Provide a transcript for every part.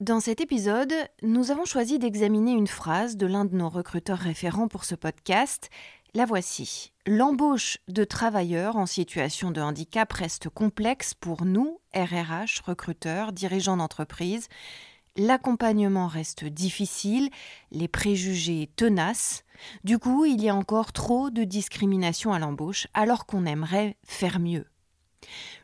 Dans cet épisode, nous avons choisi d'examiner une phrase de l'un de nos recruteurs référents pour ce podcast la voici. L'embauche de travailleurs en situation de handicap reste complexe pour nous, RRH, recruteurs, dirigeants d'entreprise. L'accompagnement reste difficile, les préjugés tenaces. Du coup, il y a encore trop de discrimination à l'embauche alors qu'on aimerait faire mieux.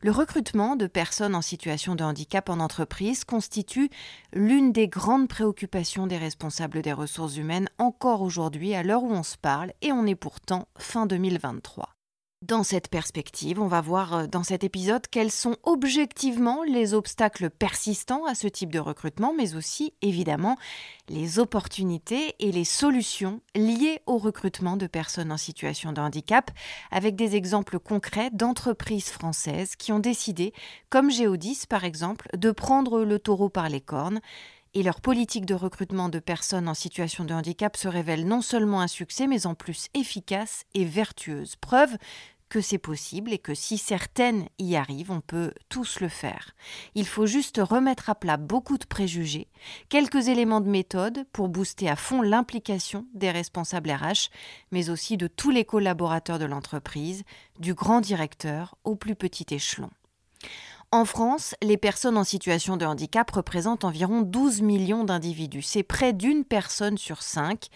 Le recrutement de personnes en situation de handicap en entreprise constitue l'une des grandes préoccupations des responsables des ressources humaines encore aujourd'hui à l'heure où on se parle et on est pourtant fin 2023. Dans cette perspective, on va voir euh, dans cet épisode quels sont objectivement les obstacles persistants à ce type de recrutement, mais aussi évidemment les opportunités et les solutions liées au recrutement de personnes en situation de handicap, avec des exemples concrets d'entreprises françaises qui ont décidé, comme Géodis par exemple, de prendre le taureau par les cornes et leur politique de recrutement de personnes en situation de handicap se révèle non seulement un succès, mais en plus efficace et vertueuse. Preuve que c'est possible et que si certaines y arrivent, on peut tous le faire. Il faut juste remettre à plat beaucoup de préjugés, quelques éléments de méthode pour booster à fond l'implication des responsables RH, mais aussi de tous les collaborateurs de l'entreprise, du grand directeur au plus petit échelon. En France, les personnes en situation de handicap représentent environ 12 millions d'individus. C'est près d'une personne sur cinq.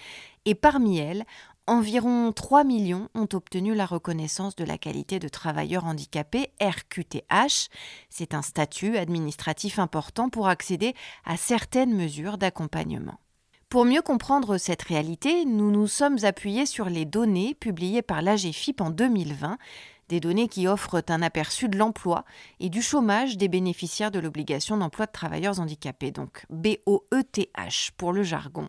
Et parmi elles, environ 3 millions ont obtenu la reconnaissance de la qualité de travailleur handicapé RQTH. C'est un statut administratif important pour accéder à certaines mesures d'accompagnement. Pour mieux comprendre cette réalité, nous nous sommes appuyés sur les données publiées par l'AGFIP en 2020 des données qui offrent un aperçu de l'emploi et du chômage des bénéficiaires de l'obligation d'emploi de travailleurs handicapés, donc BOETH pour le jargon.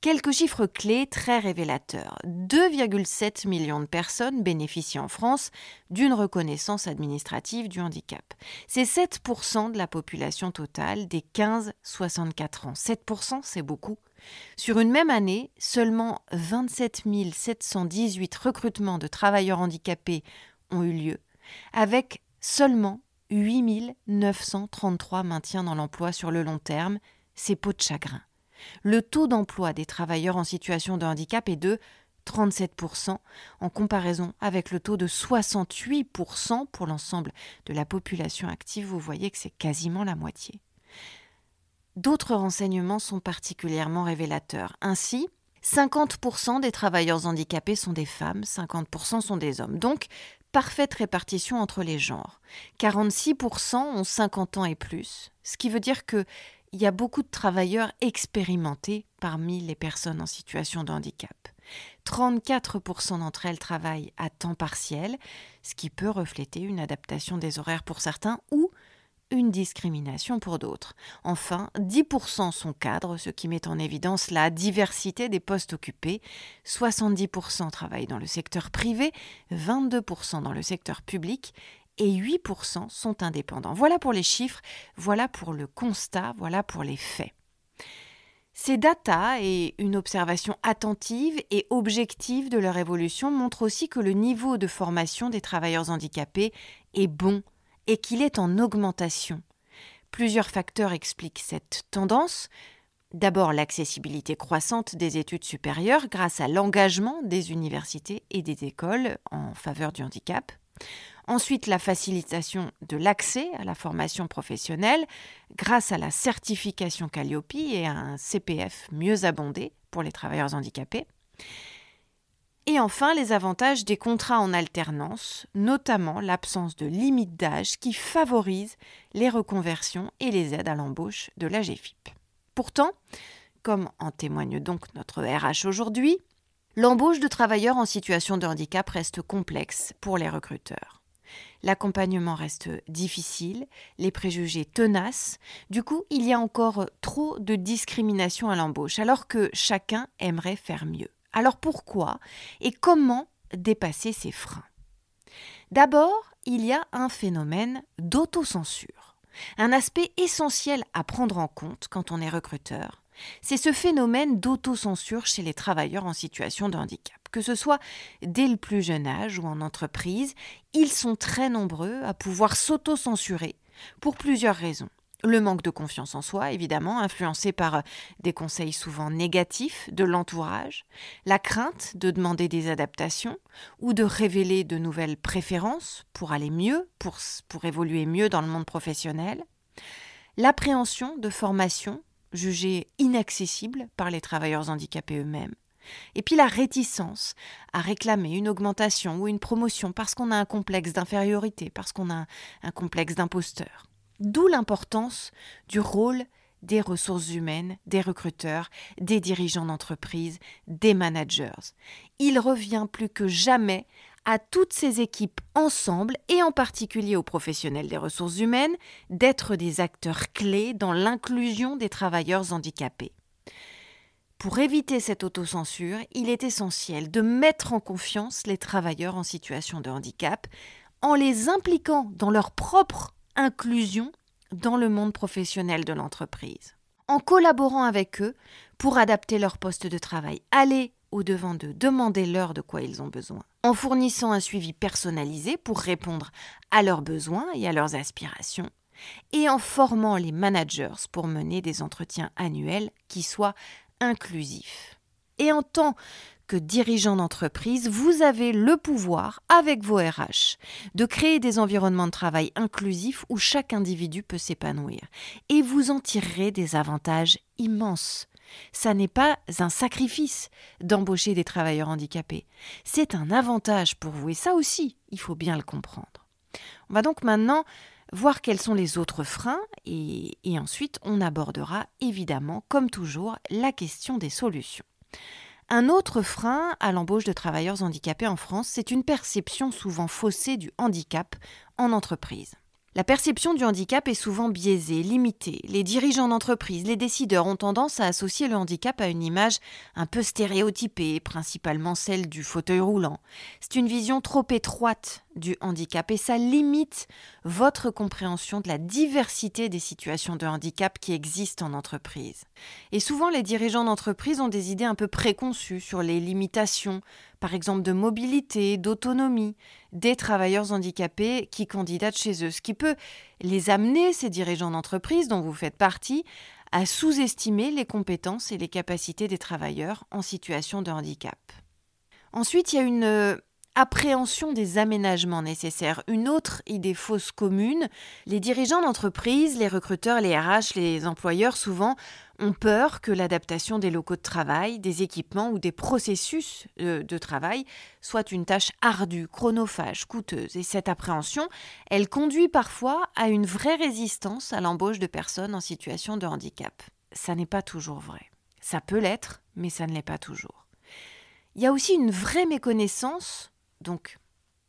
Quelques chiffres clés très révélateurs. 2,7 millions de personnes bénéficient en France d'une reconnaissance administrative du handicap. C'est 7% de la population totale des 15-64 ans. 7%, c'est beaucoup. Sur une même année, seulement 27 718 recrutements de travailleurs handicapés ont eu lieu, avec seulement 8 933 maintiens dans l'emploi sur le long terme, c'est peau de chagrin. Le taux d'emploi des travailleurs en situation de handicap est de 37% en comparaison avec le taux de 68% pour l'ensemble de la population active. Vous voyez que c'est quasiment la moitié. D'autres renseignements sont particulièrement révélateurs. Ainsi, 50% des travailleurs handicapés sont des femmes, 50% sont des hommes. Donc, parfaite répartition entre les genres. 46% ont 50 ans et plus, ce qui veut dire que il y a beaucoup de travailleurs expérimentés parmi les personnes en situation de handicap. 34% d'entre elles travaillent à temps partiel, ce qui peut refléter une adaptation des horaires pour certains ou une discrimination pour d'autres. Enfin, 10% sont cadres, ce qui met en évidence la diversité des postes occupés. 70% travaillent dans le secteur privé, 22% dans le secteur public et 8% sont indépendants. Voilà pour les chiffres, voilà pour le constat, voilà pour les faits. Ces data et une observation attentive et objective de leur évolution montrent aussi que le niveau de formation des travailleurs handicapés est bon et qu'il est en augmentation. Plusieurs facteurs expliquent cette tendance. D'abord l'accessibilité croissante des études supérieures grâce à l'engagement des universités et des écoles en faveur du handicap. Ensuite, la facilitation de l'accès à la formation professionnelle grâce à la certification Calliope et à un CPF mieux abondé pour les travailleurs handicapés. Et enfin, les avantages des contrats en alternance, notamment l'absence de limite d'âge qui favorise les reconversions et les aides à l'embauche de la GFIP. Pourtant, comme en témoigne donc notre RH aujourd'hui, l'embauche de travailleurs en situation de handicap reste complexe pour les recruteurs. L'accompagnement reste difficile, les préjugés tenaces, du coup il y a encore trop de discrimination à l'embauche alors que chacun aimerait faire mieux. Alors pourquoi et comment dépasser ces freins? D'abord, il y a un phénomène d'autocensure. Un aspect essentiel à prendre en compte quand on est recruteur, c'est ce phénomène d'autocensure chez les travailleurs en situation de handicap. Que ce soit dès le plus jeune âge ou en entreprise, ils sont très nombreux à pouvoir s'autocensurer pour plusieurs raisons. Le manque de confiance en soi, évidemment, influencé par euh, des conseils souvent négatifs de l'entourage, la crainte de demander des adaptations ou de révéler de nouvelles préférences pour aller mieux, pour, évoluer mieux dans le monde professionnel, l'appréhension de formations jugées inaccessibles par les travailleurs handicapés eux-mêmes, et puis la réticence à réclamer une augmentation ou une promotion parce qu'on a un complexe d'infériorité, parce qu'on a un complexe d'imposteur. D'où l'importance du rôle des ressources humaines, des recruteurs, des dirigeants d'entreprise, des managers. Il revient plus que jamais à toutes ces équipes ensemble, et en particulier aux professionnels des ressources humaines, d'être des acteurs clés dans l'inclusion des travailleurs handicapés. Pour éviter cette autocensure, il est essentiel de mettre en confiance les travailleurs en situation de handicap en les impliquant dans leur propre inclusion dans le monde professionnel de l'entreprise, en collaborant avec eux pour adapter leur poste de travail, aller au-devant d'eux, demander leur de quoi ils ont besoin, en fournissant un suivi personnalisé pour répondre à leurs besoins et à leurs aspirations, et en formant les managers pour mener des entretiens annuels qui soient inclusifs. Et en tant que dirigeant d'entreprise, vous avez le pouvoir, avec vos RH, de créer des environnements de travail inclusifs où chaque individu peut s'épanouir. Et vous en tirerez des avantages immenses. Ça n'est pas un sacrifice d'embaucher des travailleurs handicapés. C'est un avantage pour vous. Et ça aussi, il faut bien le comprendre. On va donc maintenant voir quels sont les autres freins et, et ensuite on abordera évidemment, comme toujours, la question des solutions. Un autre frein à l'embauche de travailleurs handicapés en France, c'est une perception souvent faussée du handicap en entreprise. La perception du handicap est souvent biaisée, limitée. Les dirigeants d'entreprise, les décideurs ont tendance à associer le handicap à une image un peu stéréotypée, principalement celle du fauteuil roulant. C'est une vision trop étroite du handicap et ça limite votre compréhension de la diversité des situations de handicap qui existent en entreprise. Et souvent, les dirigeants d'entreprise ont des idées un peu préconçues sur les limitations, par exemple de mobilité, d'autonomie des travailleurs handicapés qui candidatent chez eux, ce qui peut les amener, ces dirigeants d'entreprise dont vous faites partie, à sous-estimer les compétences et les capacités des travailleurs en situation de handicap. Ensuite, il y a une euh, appréhension des aménagements nécessaires. Une autre idée fausse commune, les dirigeants d'entreprise, les recruteurs, les RH, les employeurs souvent ont peur que l'adaptation des locaux de travail, des équipements ou des processus euh, de travail soit une tâche ardue, chronophage, coûteuse. Et cette appréhension, elle conduit parfois à une vraie résistance à l'embauche de personnes en situation de handicap. Ça n'est pas toujours vrai. Ça peut l'être, mais ça ne l'est pas toujours. Il y a aussi une vraie méconnaissance donc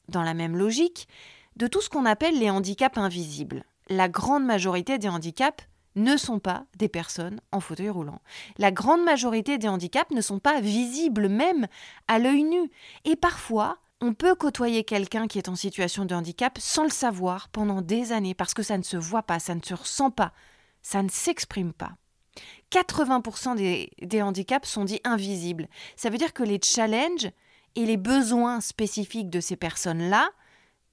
dans la même logique, de tout ce qu'on appelle les handicaps invisibles. La grande majorité des handicaps ne sont pas des personnes en fauteuil roulant. La grande majorité des handicaps ne sont pas visibles même à l'œil nu. Et parfois, on peut côtoyer quelqu'un qui est en situation de handicap sans le savoir pendant des années parce que ça ne se voit pas, ça ne se ressent pas, ça ne s'exprime pas. 80% des, handicaps sont dits invisibles. Ça veut dire que les challenges et les besoins spécifiques de ces personnes-là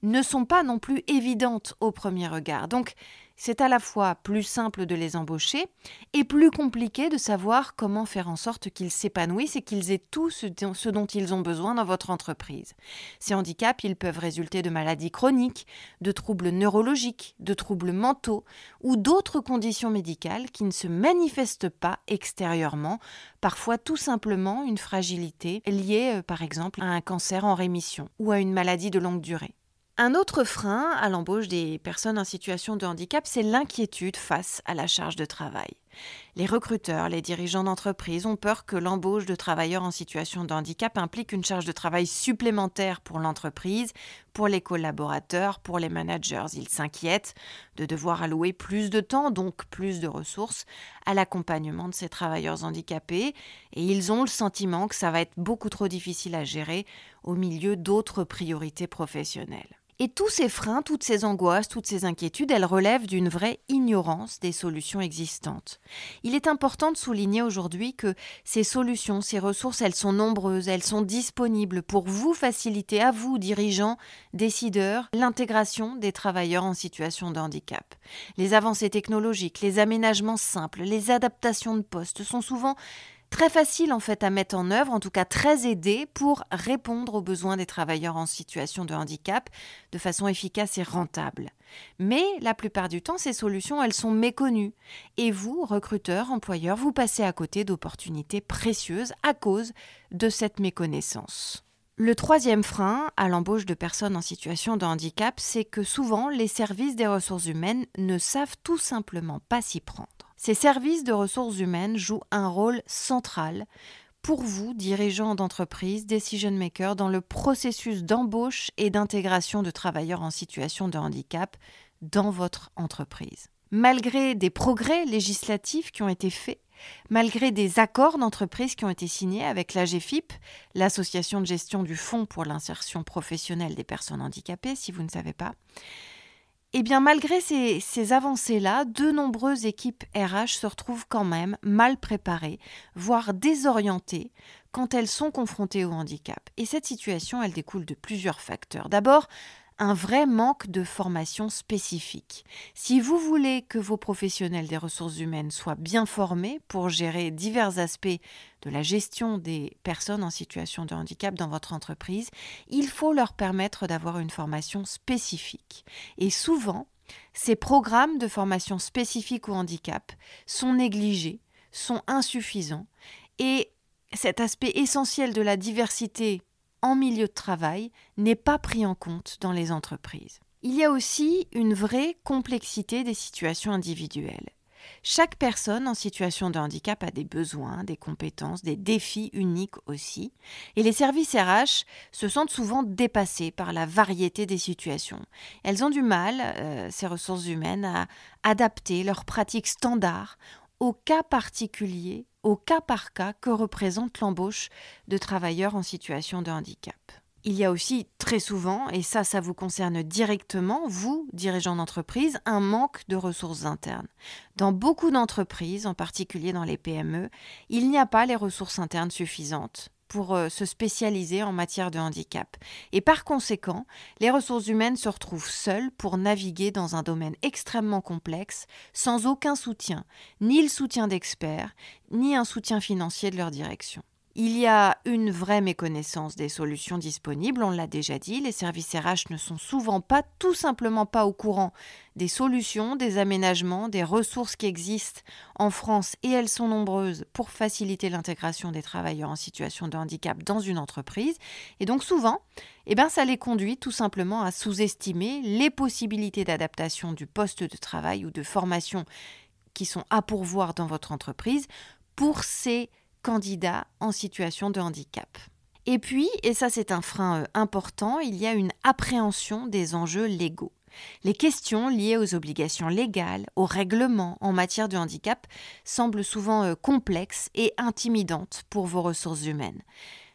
ne sont pas non plus évidentes au premier regard. Donc, c'est à la fois plus simple de les embaucher et plus compliqué de savoir comment faire en sorte qu'ils s'épanouissent et qu'ils aient tout ce dont ils ont besoin dans votre entreprise. Ces handicaps, ils peuvent résulter de maladies chroniques, de troubles neurologiques, de troubles mentaux ou d'autres conditions médicales qui ne se manifestent pas extérieurement, parfois tout simplement une fragilité liée euh, par exemple à un cancer en rémission ou à une maladie de longue durée. Un autre frein à l'embauche des personnes en situation de handicap, c'est l'inquiétude face à la charge de travail. Les recruteurs, les dirigeants d'entreprise ont peur que l'embauche de travailleurs en situation de handicap implique une charge de travail supplémentaire pour l'entreprise, pour les collaborateurs, pour les managers. Ils s'inquiètent de devoir allouer plus de temps, donc plus de ressources, à l'accompagnement de ces travailleurs handicapés, et ils ont le sentiment que ça va être beaucoup trop difficile à gérer au milieu d'autres priorités professionnelles. Et tous ces freins, toutes ces angoisses, toutes ces inquiétudes, elles relèvent d'une vraie ignorance des solutions existantes. Il est important de souligner aujourd'hui que ces solutions, ces ressources, elles sont nombreuses, elles sont disponibles pour vous faciliter, à vous, dirigeants, décideurs, l'intégration des travailleurs en situation de handicap. Les avancées technologiques, les aménagements simples, les adaptations de postes sont souvent très facile en fait à mettre en œuvre, en tout cas très aidé pour répondre aux besoins des travailleurs en situation de handicap de façon efficace et rentable. Mais la plupart du temps, ces solutions, elles sont méconnues. Et vous, recruteurs, employeurs, vous passez à côté d'opportunités précieuses à cause de cette méconnaissance. Le troisième frein à l'embauche de personnes en situation de handicap, c'est que souvent les services des ressources humaines ne savent tout simplement pas s'y prendre. Ces services de ressources humaines jouent un rôle central pour vous, dirigeants d'entreprise, decision makers, dans le processus d'embauche et d'intégration de travailleurs en situation de handicap dans votre entreprise. Malgré des progrès législatifs qui ont été faits, malgré des accords d'entreprise qui ont été signés avec l'AGFIP, l'association de gestion du Fonds pour l'insertion professionnelle des personnes handicapées, si vous ne savez pas, eh bien, malgré ces, ces avancées-là, de nombreuses équipes RH se retrouvent quand même mal préparées, voire désorientées, quand elles sont confrontées au handicap. Et cette situation, elle découle de plusieurs facteurs. D'abord, un vrai manque de formation spécifique. Si vous voulez que vos professionnels des ressources humaines soient bien formés pour gérer divers aspects de la gestion des personnes en situation de handicap dans votre entreprise, il faut leur permettre d'avoir une formation spécifique. Et souvent, ces programmes de formation spécifique au handicap sont négligés, sont insuffisants et cet aspect essentiel de la diversité en milieu de travail n'est pas pris en compte dans les entreprises. Il y a aussi une vraie complexité des situations individuelles. Chaque personne en situation de handicap a des besoins, des compétences, des défis uniques aussi, et les services RH se sentent souvent dépassés par la variété des situations. Elles ont du mal, euh, ces ressources humaines, à adapter leurs pratiques standards au cas particulier au cas par cas que représente l'embauche de travailleurs en situation de handicap. Il y a aussi très souvent, et ça, ça vous concerne directement, vous, dirigeants d'entreprise, un manque de ressources internes. Dans beaucoup d'entreprises, en particulier dans les PME, il n'y a pas les ressources internes suffisantes pour euh, se spécialiser en matière de handicap. Et par conséquent, les ressources humaines se retrouvent seules pour naviguer dans un domaine extrêmement complexe, sans aucun soutien, ni le soutien d'experts, ni un soutien financier de leur direction. Il y a une vraie méconnaissance des solutions disponibles, on l'a déjà dit, les services RH ne sont souvent pas tout simplement pas au courant des solutions, des aménagements, des ressources qui existent en France et elles sont nombreuses pour faciliter l'intégration des travailleurs en situation de handicap dans une entreprise. Et donc souvent, eh ben ça les conduit tout simplement à sous-estimer les possibilités d'adaptation du poste de travail ou de formation qui sont à pourvoir dans votre entreprise pour ces candidats en situation de handicap. Et puis, et ça c'est un frein euh, important, il y a une appréhension des enjeux légaux. Les questions liées aux obligations légales, aux règlements en matière de handicap semblent souvent euh, complexes et intimidantes pour vos ressources humaines.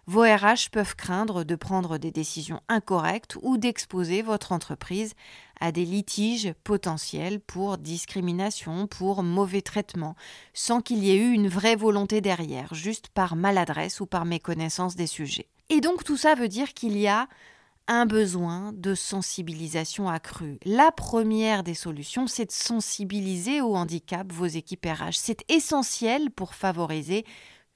Vos RH peuvent craindre de prendre des décisions incorrectes ou d'exposer votre entreprise à des litiges potentiels pour discrimination, pour mauvais traitement, sans qu'il y ait eu une vraie volonté derrière, juste par maladresse ou par méconnaissance des sujets. Et donc tout ça veut dire qu'il y a un besoin de sensibilisation accrue. La première des solutions, c'est de sensibiliser au handicap vos équipes RH. C'est essentiel pour favoriser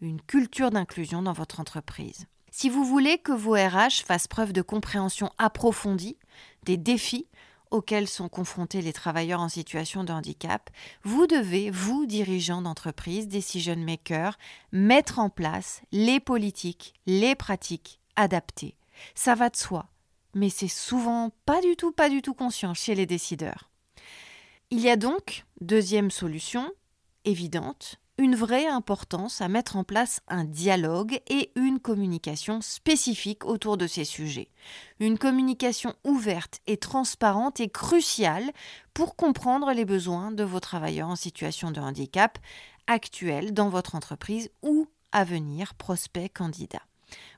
une culture d'inclusion dans votre entreprise. Si vous voulez que vos RH fassent preuve de compréhension approfondie des défis auxquels sont confrontés les travailleurs en situation de handicap, vous devez, vous, dirigeants d'entreprise, decision makers, mettre en place les politiques, les pratiques adaptées. Ça va de soi, mais c'est souvent pas du tout, pas du tout conscient chez les décideurs. Il y a donc, deuxième solution, évidente, une vraie importance à mettre en place un dialogue et une communication spécifique autour de ces sujets. Une communication ouverte et transparente est cruciale pour comprendre les besoins de vos travailleurs en situation de handicap actuels dans votre entreprise ou à venir prospects candidats.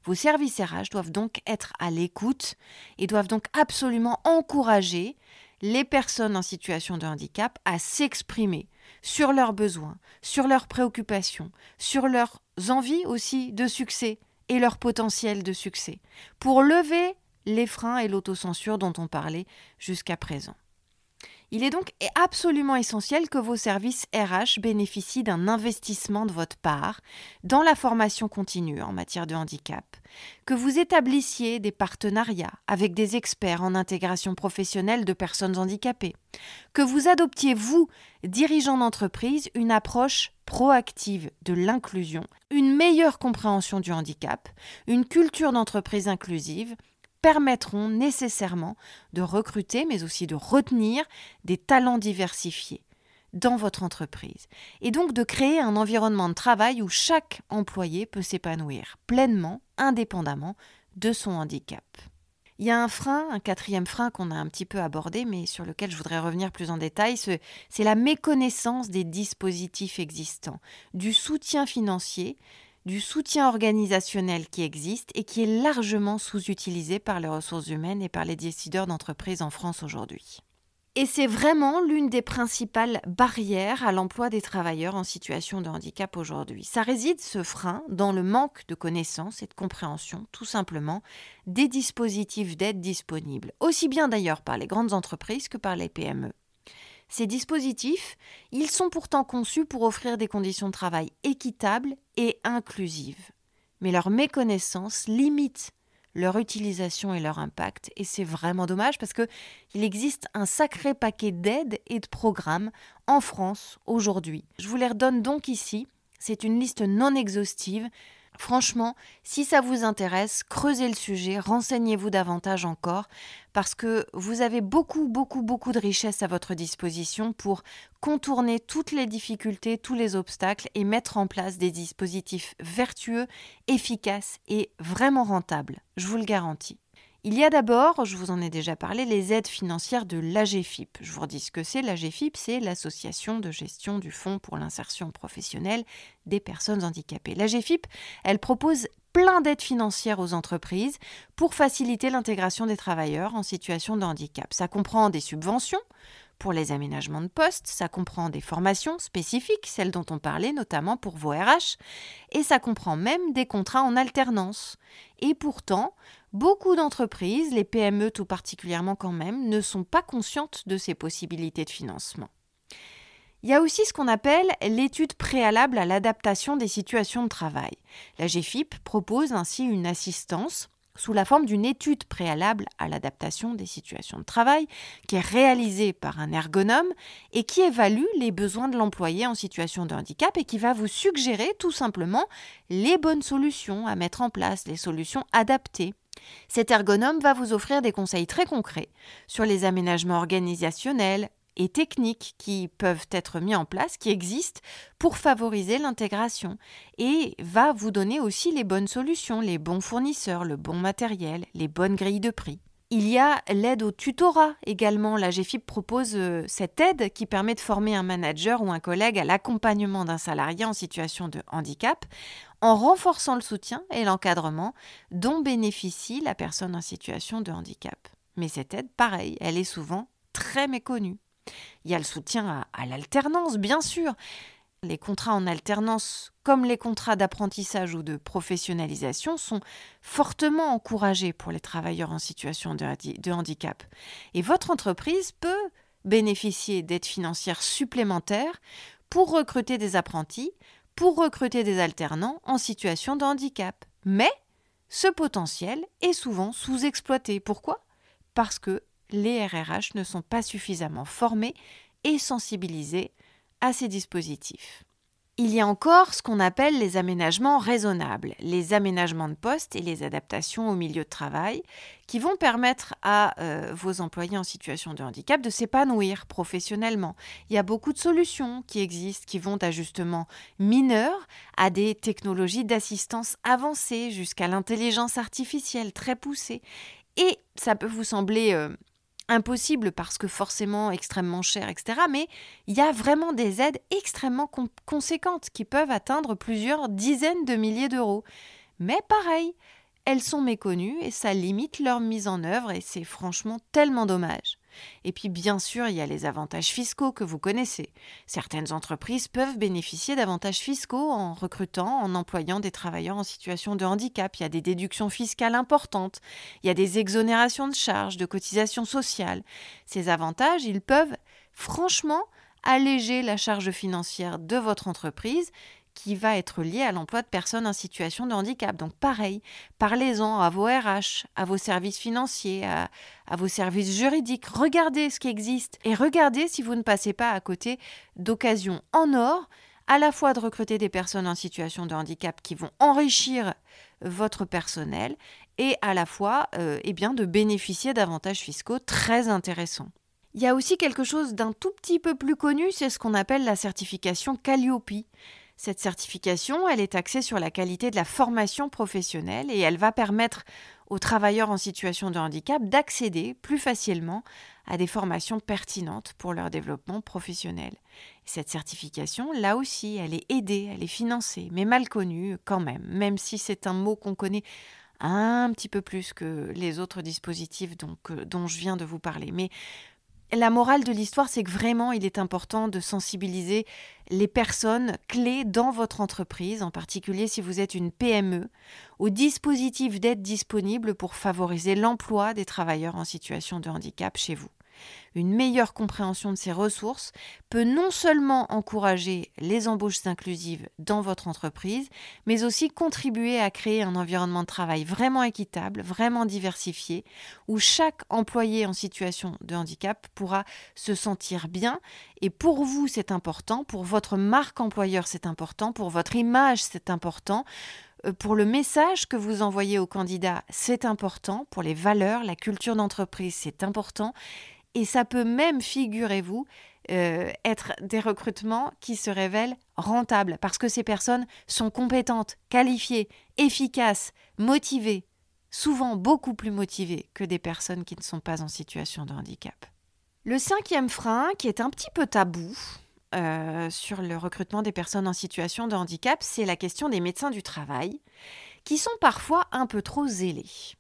Vos services RH doivent donc être à l'écoute et doivent donc absolument encourager les personnes en situation de handicap à s'exprimer sur leurs besoins, sur leurs préoccupations, sur leurs envies aussi de succès et leur potentiel de succès, pour lever les freins et l'autocensure dont on parlait jusqu'à présent. Il est donc absolument essentiel que vos services RH bénéficient d'un investissement de votre part dans la formation continue en matière de handicap, que vous établissiez des partenariats avec des experts en intégration professionnelle de personnes handicapées, que vous adoptiez, vous, dirigeants d'entreprise, une approche proactive de l'inclusion, une meilleure compréhension du handicap, une culture d'entreprise inclusive, permettront nécessairement de recruter, mais aussi de retenir des talents diversifiés dans votre entreprise, et donc de créer un environnement de travail où chaque employé peut s'épanouir pleinement, indépendamment de son handicap. Il y a un frein, un quatrième frein qu'on a un petit peu abordé, mais sur lequel je voudrais revenir plus en détail, c'est la méconnaissance des dispositifs existants, du soutien financier du soutien organisationnel qui existe et qui est largement sous-utilisé par les ressources humaines et par les décideurs d'entreprise en France aujourd'hui. Et c'est vraiment l'une des principales barrières à l'emploi des travailleurs en situation de handicap aujourd'hui. Ça réside, ce frein, dans le manque de connaissances et de compréhension, tout simplement, des dispositifs d'aide disponibles, aussi bien d'ailleurs par les grandes entreprises que par les PME. Ces dispositifs, ils sont pourtant conçus pour offrir des conditions de travail équitables et inclusives. Mais leur méconnaissance limite leur utilisation et leur impact, et c'est vraiment dommage parce que il existe un sacré paquet d'aides et de programmes en France aujourd'hui. Je vous les redonne donc ici. C'est une liste non exhaustive Franchement, si ça vous intéresse, creusez le sujet, renseignez-vous davantage encore, parce que vous avez beaucoup, beaucoup, beaucoup de richesses à votre disposition pour contourner toutes les difficultés, tous les obstacles et mettre en place des dispositifs vertueux, efficaces et vraiment rentables. Je vous le garantis. Il y a d'abord, je vous en ai déjà parlé, les aides financières de l'AGFIP. Je vous redis ce que c'est. L'AGFIP, c'est l'Association de gestion du Fonds pour l'insertion professionnelle des personnes handicapées. L'AGFIP, elle propose plein d'aides financières aux entreprises pour faciliter l'intégration des travailleurs en situation de handicap. Ça comprend des subventions pour les aménagements de poste, ça comprend des formations spécifiques, celles dont on parlait notamment pour vos RH, et ça comprend même des contrats en alternance. Et pourtant, beaucoup d'entreprises, les PME tout particulièrement quand même, ne sont pas conscientes de ces possibilités de financement. Il y a aussi ce qu'on appelle l'étude préalable à l'adaptation des situations de travail. La GFIP propose ainsi une assistance sous la forme d'une étude préalable à l'adaptation des situations de travail qui est réalisée par un ergonome et qui évalue les besoins de l'employé en situation de handicap et qui va vous suggérer tout simplement les bonnes solutions à mettre en place, les solutions adaptées. Cet ergonome va vous offrir des conseils très concrets sur les aménagements organisationnels, techniques qui peuvent être mis en place, qui existent pour favoriser l'intégration et va vous donner aussi les bonnes solutions, les bons fournisseurs, le bon matériel, les bonnes grilles de prix. Il y a l'aide au tutorat également. La GFIP propose euh, cette aide qui permet de former un manager ou un collègue à l'accompagnement d'un salarié en situation de handicap en renforçant le soutien et l'encadrement dont bénéficie la personne en situation de handicap. Mais cette aide, pareil, elle est souvent très méconnue. Il y a le soutien à, l'alternance, bien sûr. Les contrats en alternance, comme les contrats d'apprentissage ou de professionnalisation, sont fortement encouragés pour les travailleurs en situation de handicap. Et votre entreprise peut bénéficier d'aides financières supplémentaires pour recruter des apprentis, pour recruter des alternants en situation de handicap. Mais ce potentiel est souvent sous-exploité. Pourquoi? Parce que les RRH ne sont pas suffisamment formés et sensibilisés à ces dispositifs. Il y a encore ce qu'on appelle les aménagements raisonnables, les aménagements de poste et les adaptations au milieu de travail, qui vont permettre à euh, vos employés en situation de handicap de s'épanouir professionnellement. Il y a beaucoup de solutions qui existent, qui vont d'ajustements mineurs à des technologies d'assistance avancées, jusqu'à l'intelligence artificielle très poussée. Et ça peut vous sembler euh, impossible parce que forcément extrêmement cher, etc. Mais il y a vraiment des aides extrêmement conséquentes qui peuvent atteindre plusieurs dizaines de milliers d'euros. Mais pareil, elles sont méconnues et ça limite leur mise en œuvre et c'est franchement tellement dommage. Et puis bien sûr, il y a les avantages fiscaux que vous connaissez. Certaines entreprises peuvent bénéficier d'avantages fiscaux en recrutant, en employant des travailleurs en situation de handicap. Il y a des déductions fiscales importantes, il y a des exonérations de charges, de cotisations sociales. Ces avantages, ils peuvent franchement alléger la charge financière de votre entreprise qui va être lié à l'emploi de personnes en situation de handicap. Donc pareil, parlez-en à vos RH, à vos services financiers, à, vos services juridiques. Regardez ce qui existe et regardez si vous ne passez pas à côté d'occasions en or à la fois de recruter des personnes en situation de handicap qui vont enrichir votre personnel et à la fois euh, eh bien, de bénéficier d'avantages fiscaux très intéressants. Il y a aussi quelque chose d'un tout petit peu plus connu, c'est ce qu'on appelle la certification Calliope. Cette certification, elle est axée sur la qualité de la formation professionnelle et elle va permettre aux travailleurs en situation de handicap d'accéder plus facilement à des formations pertinentes pour leur développement professionnel. cette certification, là aussi, elle est aidée, elle est financée, mais mal connue quand même, même si c'est un mot qu'on connaît un petit peu plus que les autres dispositifs dont je viens de vous parler. Mais la morale de l'histoire, c'est que vraiment, il est important de sensibiliser les personnes clés dans votre entreprise, en particulier si vous êtes une PME, aux dispositifs d'aide disponibles pour favoriser l'emploi des travailleurs en situation de handicap chez vous. Une meilleure compréhension de ces ressources peut non seulement encourager les embauches inclusives dans votre entreprise, mais aussi contribuer à créer un environnement de travail vraiment équitable, vraiment diversifié, où chaque employé en situation de handicap pourra se sentir bien. Et pour vous, c'est important, pour votre marque employeur, c'est important, pour votre image, c'est important euh, pour le message que vous envoyez aux candidats, c'est important. Pour les valeurs, la culture d'entreprise, c'est important. Et ça peut même, figurez-vous, euh, être des recrutements qui se révèlent rentables parce que ces personnes sont compétentes, qualifiées, efficaces, motivées, souvent beaucoup plus motivées que des personnes qui ne sont pas en situation de handicap. Le cinquième frein, qui est un petit peu tabou euh, sur le recrutement des personnes en situation de handicap, c'est la question des médecins du travail, qui sont parfois un peu trop zélés.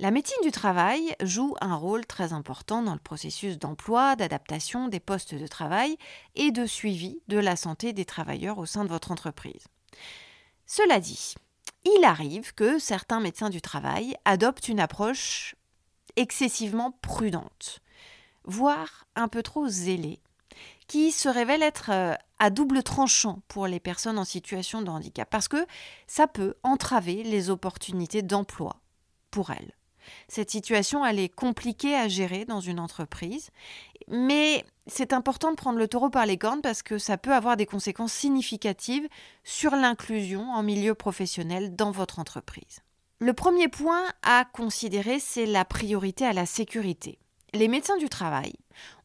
La médecine du travail joue un rôle très important dans le processus d'emploi, d'adaptation des postes de travail et de suivi de la santé des travailleurs au sein de votre entreprise. Cela dit, il arrive que certains médecins du travail adoptent une approche excessivement prudente, voire un peu trop zélée, qui se révèle être euh, à double tranchant pour les personnes en situation de handicap, parce que ça peut entraver les opportunités d'emploi pour elles. Cette situation, elle est compliquée à gérer dans une entreprise, mais c'est important de prendre le taureau par les cornes parce que ça peut avoir des conséquences significatives sur l'inclusion en milieu professionnel dans votre entreprise. Le premier point à considérer, c'est la priorité à la sécurité. Les médecins du travail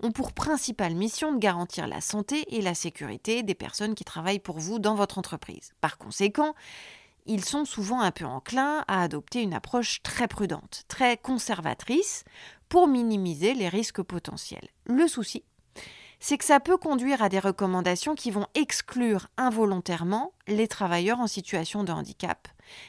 ont pour principale mission de garantir la santé et la sécurité des personnes qui travaillent pour vous dans votre entreprise. Par conséquent, ils sont souvent un peu enclins à adopter une approche très prudente, très conservatrice, pour minimiser les risques potentiels. Le souci, c'est que ça peut conduire à des recommandations qui vont exclure involontairement les travailleurs en situation de handicap,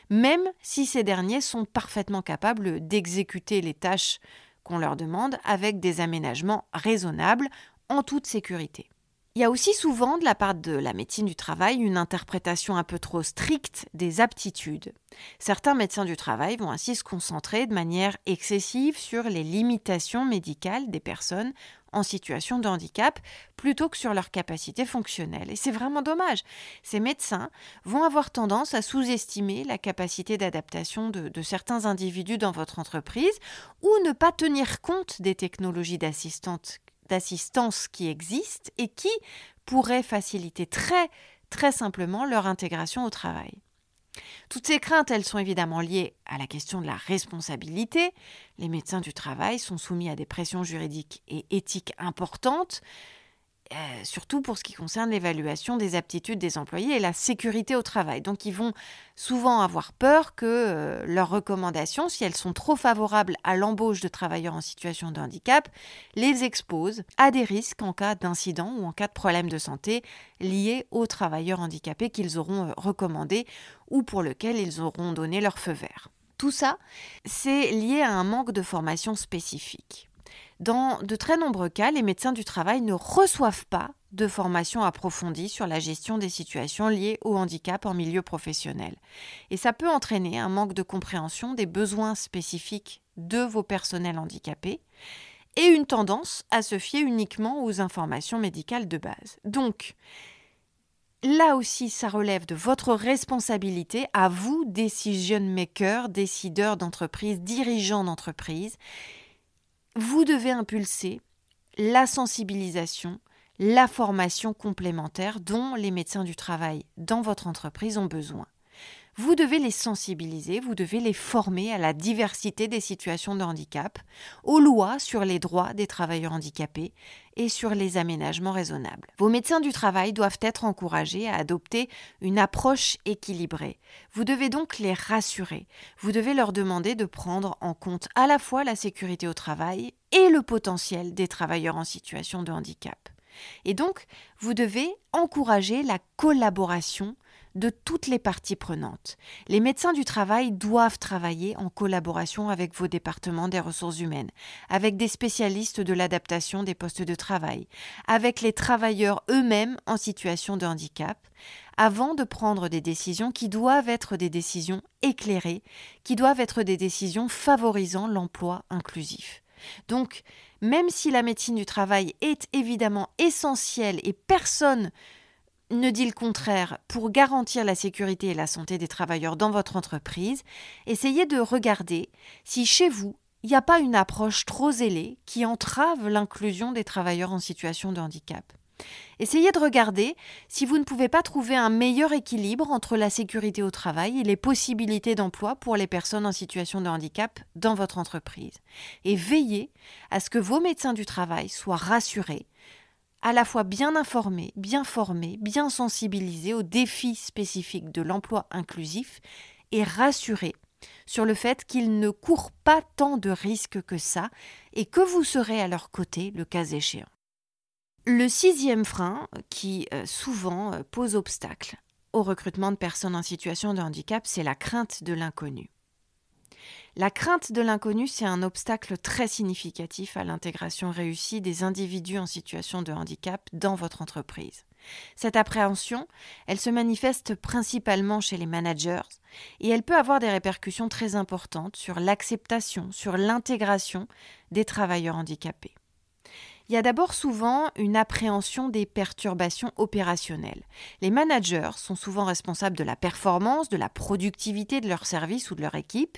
même si ces derniers sont parfaitement capables d'exécuter les tâches qu'on leur demande avec des aménagements raisonnables en toute sécurité. Il y a aussi souvent de la part de la médecine du travail une interprétation un peu trop stricte des aptitudes. Certains médecins du travail vont ainsi se concentrer de manière excessive sur les limitations médicales des personnes en situation de handicap plutôt que sur leurs capacités fonctionnelles. Et c'est vraiment dommage. Ces médecins vont avoir tendance à sous-estimer la capacité d'adaptation de, de, certains individus dans votre entreprise ou ne pas tenir compte des technologies d'assistante d'assistance qui existent et qui pourraient faciliter très très simplement leur intégration au travail. Toutes ces craintes, elles sont évidemment liées à la question de la responsabilité. Les médecins du travail sont soumis à des pressions juridiques et éthiques importantes. Euh, surtout pour ce qui concerne l'évaluation des aptitudes des employés et la sécurité au travail. Donc ils vont souvent avoir peur que euh, leurs recommandations, si elles sont trop favorables à l'embauche de travailleurs en situation de handicap, les exposent à des risques en cas d'incident ou en cas de problème de santé liés aux travailleurs handicapés qu'ils auront euh, recommandés ou pour lesquels ils auront donné leur feu vert. Tout ça, c'est lié à un manque de formation spécifique. Dans de très nombreux cas, les médecins du travail ne reçoivent pas de formation approfondie sur la gestion des situations liées au handicap en milieu professionnel. Et ça peut entraîner un manque de compréhension des besoins spécifiques de vos personnels handicapés et une tendance à se fier uniquement aux informations médicales de base. Donc, là aussi, ça relève de votre responsabilité à vous, decision makers, décideurs d'entreprise, dirigeants d'entreprise vous devez impulser la sensibilisation, la formation complémentaire dont les médecins du travail dans votre entreprise ont besoin. Vous devez les sensibiliser, vous devez les former à la diversité des situations de handicap, aux lois sur les droits des travailleurs handicapés et sur les aménagements raisonnables. Vos médecins du travail doivent être encouragés à adopter une approche équilibrée. Vous devez donc les rassurer. Vous devez leur demander de prendre en compte à la fois la sécurité au travail et le potentiel des travailleurs en situation de handicap. Et donc, vous devez encourager la collaboration de toutes les parties prenantes. Les médecins du travail doivent travailler en collaboration avec vos départements des ressources humaines, avec des spécialistes de l'adaptation des postes de travail, avec les travailleurs eux-mêmes en situation de handicap, avant de prendre des décisions qui doivent être des décisions éclairées, qui doivent être des décisions favorisant l'emploi inclusif. Donc, même si la médecine du travail est évidemment essentielle et personne ne dit le contraire, pour garantir la sécurité et la santé des travailleurs dans votre entreprise, essayez de regarder si chez vous, il n'y a pas une approche trop zélée qui entrave l'inclusion des travailleurs en situation de handicap. Essayez de regarder si vous ne pouvez pas trouver un meilleur équilibre entre la sécurité au travail et les possibilités d'emploi pour les personnes en situation de handicap dans votre entreprise. Et veillez à ce que vos médecins du travail soient rassurés à la fois bien informés, bien formés, bien sensibilisés aux défis spécifiques de l'emploi inclusif et rassurés sur le fait qu'ils ne courent pas tant de risques que ça et que vous serez à leur côté le cas échéant. Le sixième frein, qui euh, souvent euh, pose obstacle au recrutement de personnes en situation de handicap, c'est la crainte de l'inconnu. La crainte de l'inconnu, c'est un obstacle très significatif à l'intégration réussie des individus en situation de handicap dans votre entreprise. Cette appréhension, elle se manifeste principalement chez les managers et elle peut avoir des répercussions très importantes sur l'acceptation, sur l'intégration des travailleurs handicapés. Il y a d'abord souvent une appréhension des perturbations opérationnelles. Les managers sont souvent responsables de la performance, de la productivité de leur service ou de leur équipe,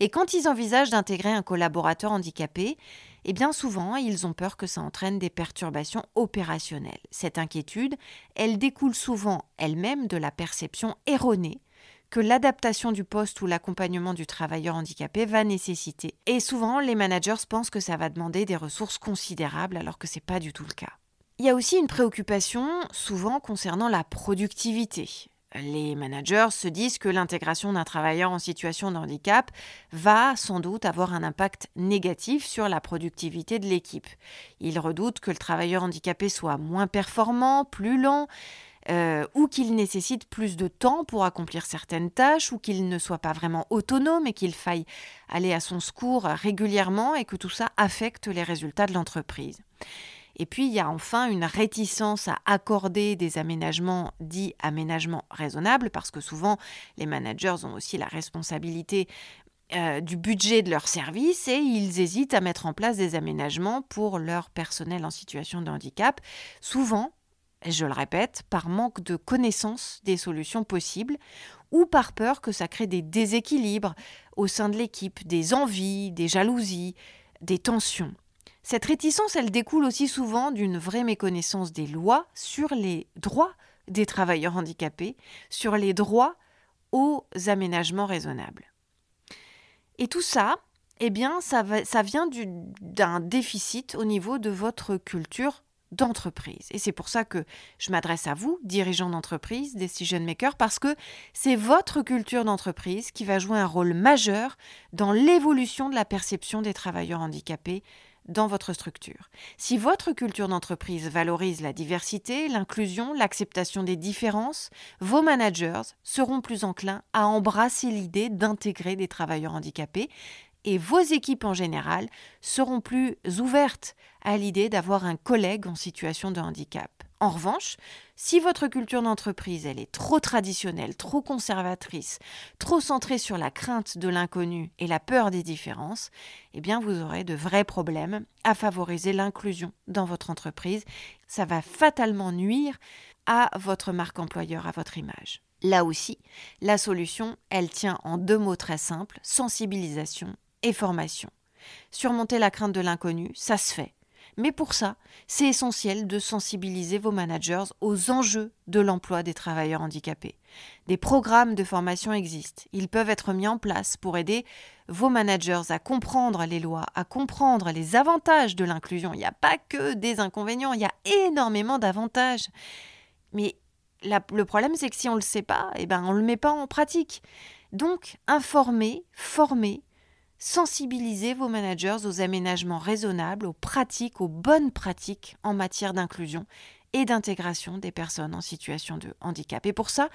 et quand ils envisagent d'intégrer un collaborateur handicapé, eh bien souvent, ils ont peur que ça entraîne des perturbations opérationnelles. Cette inquiétude, elle découle souvent elle-même de la perception erronée que l'adaptation du poste ou l'accompagnement du travailleur handicapé va nécessiter. Et souvent, les managers pensent que ça va demander des ressources considérables alors que ce n'est pas du tout le cas. Il y a aussi une préoccupation souvent concernant la productivité. Les managers se disent que l'intégration d'un travailleur en situation de handicap va sans doute avoir un impact négatif sur la productivité de l'équipe. Ils redoutent que le travailleur handicapé soit moins performant, plus lent, euh, ou qu'il nécessite plus de temps pour accomplir certaines tâches, ou qu'il ne soit pas vraiment autonome et qu'il faille aller à son secours régulièrement et que tout ça affecte les résultats de l'entreprise. Et puis, il y a enfin une réticence à accorder des aménagements dits aménagements raisonnables, parce que souvent, les managers ont aussi la responsabilité euh, du budget de leur service et ils hésitent à mettre en place des aménagements pour leur personnel en situation de handicap, souvent, je le répète, par manque de connaissance des solutions possibles ou par peur que ça crée des déséquilibres au sein de l'équipe, des envies, des jalousies, des tensions. Cette réticence, elle découle aussi souvent d'une vraie méconnaissance des lois sur les droits des travailleurs handicapés, sur les droits aux aménagements raisonnables. Et tout ça, eh bien, ça, ça vient d'un déficit au niveau de votre culture d'entreprise. Et c'est pour ça que je m'adresse à vous, dirigeants d'entreprise, decision makers, parce que c'est votre culture d'entreprise qui va jouer un rôle majeur dans l'évolution de la perception des travailleurs handicapés dans votre structure. Si votre culture d'entreprise valorise la diversité, l'inclusion, l'acceptation des différences, vos managers seront plus enclins à embrasser l'idée d'intégrer des travailleurs handicapés et vos équipes en général seront plus ouvertes à l'idée d'avoir un collègue en situation de handicap. En revanche, si votre culture d'entreprise est trop traditionnelle, trop conservatrice, trop centrée sur la crainte de l'inconnu et la peur des différences, eh bien vous aurez de vrais problèmes à favoriser l'inclusion dans votre entreprise. Ça va fatalement nuire à votre marque employeur, à votre image. Là aussi, la solution, elle tient en deux mots très simples, sensibilisation et formation. Surmonter la crainte de l'inconnu, ça se fait. Mais pour ça, c'est essentiel de sensibiliser vos managers aux enjeux de l'emploi des travailleurs handicapés. Des programmes de formation existent. Ils peuvent être mis en place pour aider vos managers à comprendre les lois, à comprendre les avantages de l'inclusion. Il n'y a pas que des inconvénients, il y a énormément d'avantages. Mais le problème, c'est que si on ne le sait pas, eh ben, on ne le met pas en pratique. Donc, informer, former, sensibiliser vos managers aux aménagements raisonnables, aux pratiques, aux bonnes pratiques en matière d'inclusion et d'intégration des personnes en situation de handicap. Et pour ça,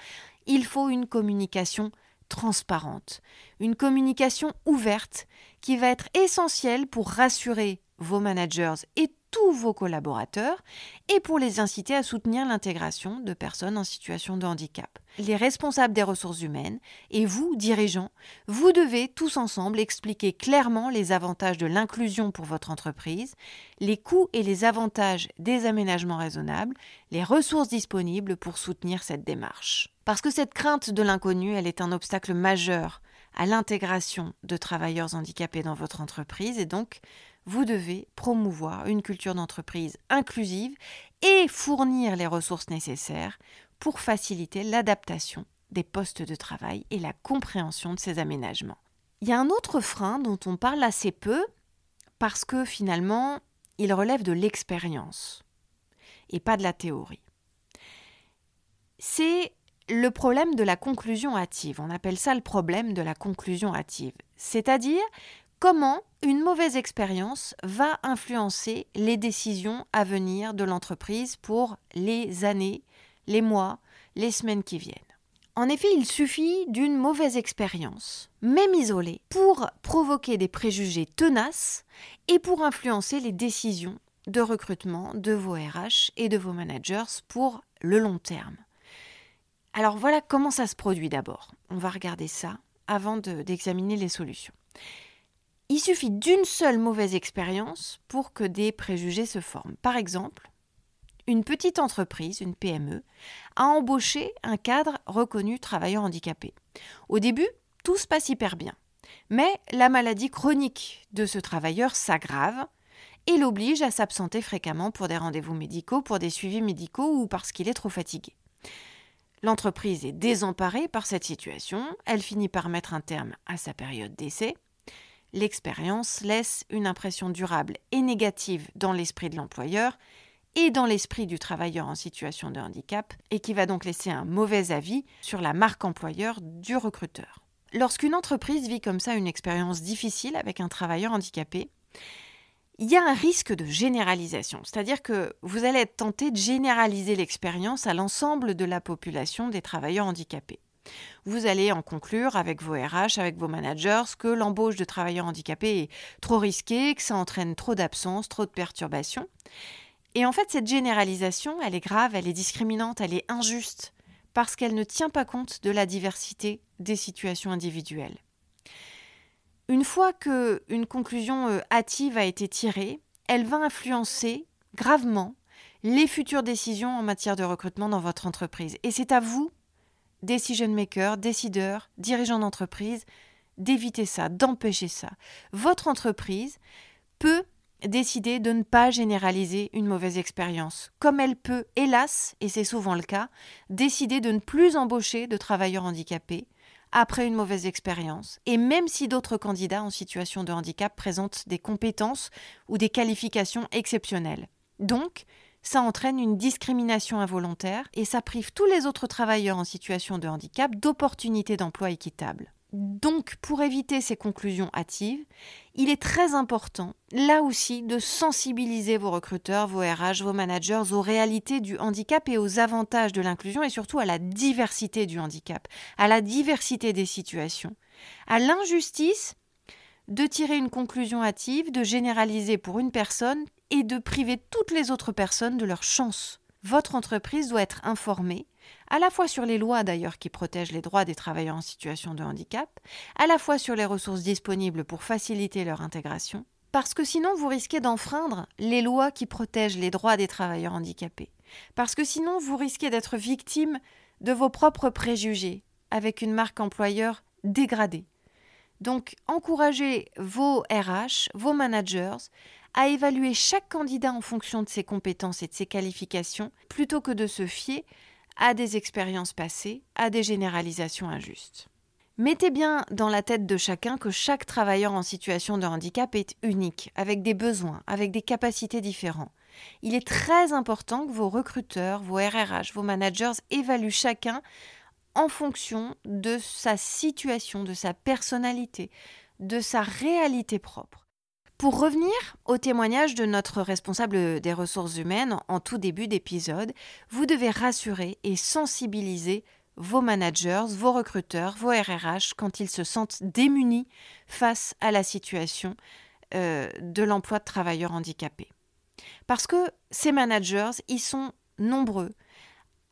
il faut une communication transparente, une communication ouverte qui va être essentielle pour rassurer vos managers et tous vos collaborateurs et pour les inciter à soutenir l'intégration de personnes en situation de handicap. Les responsables des ressources humaines et vous, dirigeants, vous devez tous ensemble expliquer clairement les avantages de l'inclusion pour votre entreprise, les coûts et les avantages des aménagements raisonnables, les ressources disponibles pour soutenir cette démarche. Parce que cette crainte de l'inconnu, elle est un obstacle majeur à l'intégration de travailleurs handicapés dans votre entreprise et donc vous devez promouvoir une culture d'entreprise inclusive et fournir les ressources nécessaires pour faciliter l'adaptation des postes de travail et la compréhension de ces aménagements. Il y a un autre frein dont on parle assez peu parce que finalement, il relève de l'expérience et pas de la théorie. C'est le problème de la conclusion hâtive. On appelle ça le problème de la conclusion hâtive. C'est-à-dire comment une mauvaise expérience va influencer les décisions à venir de l'entreprise pour les années, les mois, les semaines qui viennent? En effet, il suffit d'une mauvaise expérience, même isolée, pour provoquer des préjugés tenaces et pour influencer les décisions de recrutement de vos RH et de vos managers pour le long terme. Alors voilà comment ça se produit d'abord. On va regarder ça avant d'examiner les solutions. Il suffit d'une seule mauvaise expérience pour que des préjugés se forment. Par exemple, une petite entreprise, une PME, a embauché un cadre reconnu travailleur handicapé. Au début, tout se passe hyper bien. Mais la maladie chronique de ce travailleur s'aggrave et l'oblige à s'absenter fréquemment pour des rendez-vous médicaux, pour des suivis médicaux ou parce qu'il est trop fatigué. L'entreprise est désemparée par cette situation, elle finit par mettre un terme à sa période d'essai. L'expérience laisse une impression durable et négative dans l'esprit de l'employeur et dans l'esprit du travailleur en situation de handicap, et qui va donc laisser un mauvais avis sur la marque employeur du recruteur. Lorsqu'une entreprise vit comme ça une expérience difficile avec un travailleur handicapé, il y a un risque de généralisation, c'est-à-dire que vous allez être tenté de généraliser l'expérience à l'ensemble de la population des travailleurs handicapés. Vous allez en conclure avec vos RH, avec vos managers, que l'embauche de travailleurs handicapés est trop risquée, que ça entraîne trop d'absences, trop de perturbations. Et en fait, cette généralisation, elle est grave, elle est discriminante, elle est injuste, parce qu'elle ne tient pas compte de la diversité des situations individuelles. Une fois qu'une conclusion euh, hâtive a été tirée, elle va influencer gravement les futures décisions en matière de recrutement dans votre entreprise. Et c'est à vous, decision makers, décideurs, dirigeants d'entreprise, d'éviter ça, d'empêcher ça. Votre entreprise peut décider de ne pas généraliser une mauvaise expérience, comme elle peut, hélas, et c'est souvent le cas, décider de ne plus embaucher de travailleurs handicapés après une mauvaise expérience, et même si d'autres candidats en situation de handicap présentent des compétences ou des qualifications exceptionnelles. Donc, ça entraîne une discrimination involontaire et ça prive tous les autres travailleurs en situation de handicap d'opportunités d'emploi équitables. Donc, pour éviter ces conclusions hâtives, il est très important, là aussi, de sensibiliser vos recruteurs, vos RH, vos managers aux réalités du handicap et aux avantages de l'inclusion et surtout à la diversité du handicap, à la diversité des situations, à l'injustice de tirer une conclusion hâtive, de généraliser pour une personne et de priver toutes les autres personnes de leur chance. Votre entreprise doit être informée à la fois sur les lois d'ailleurs qui protègent les droits des travailleurs en situation de handicap, à la fois sur les ressources disponibles pour faciliter leur intégration, parce que sinon vous risquez d'enfreindre les lois qui protègent les droits des travailleurs handicapés, parce que sinon vous risquez d'être victime de vos propres préjugés, avec une marque employeur dégradée. Donc encouragez vos RH, vos managers, à évaluer chaque candidat en fonction de ses compétences et de ses qualifications, plutôt que de se fier à des expériences passées, à des généralisations injustes. Mettez bien dans la tête de chacun que chaque travailleur en situation de handicap est unique, avec des besoins, avec des capacités différents. Il est très important que vos recruteurs, vos RRH, vos managers évaluent chacun en fonction de sa situation, de sa personnalité, de sa réalité propre. Pour revenir au témoignage de notre responsable des ressources humaines en tout début d'épisode, vous devez rassurer et sensibiliser vos managers, vos recruteurs, vos RRH quand ils se sentent démunis face à la situation euh, de l'emploi de travailleurs handicapés. Parce que ces managers, ils sont nombreux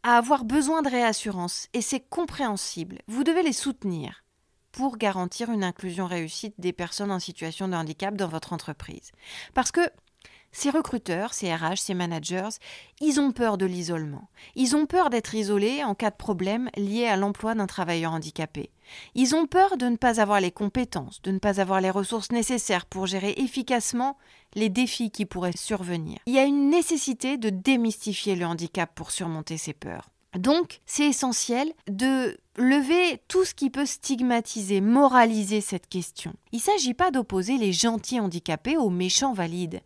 à avoir besoin de réassurance et c'est compréhensible. Vous devez les soutenir pour garantir une inclusion réussie des personnes en situation de handicap dans votre entreprise. Parce que ces recruteurs, ces RH, ces managers, ils ont peur de l'isolement. Ils ont peur d'être isolés en cas de problème lié à l'emploi d'un travailleur handicapé. Ils ont peur de ne pas avoir les compétences, de ne pas avoir les ressources nécessaires pour gérer efficacement les défis qui pourraient survenir. Il y a une nécessité de démystifier le handicap pour surmonter ces peurs. Donc, c'est essentiel de lever tout ce qui peut stigmatiser, moraliser cette question. Il ne s'agit pas d'opposer les gentils handicapés aux méchants valides.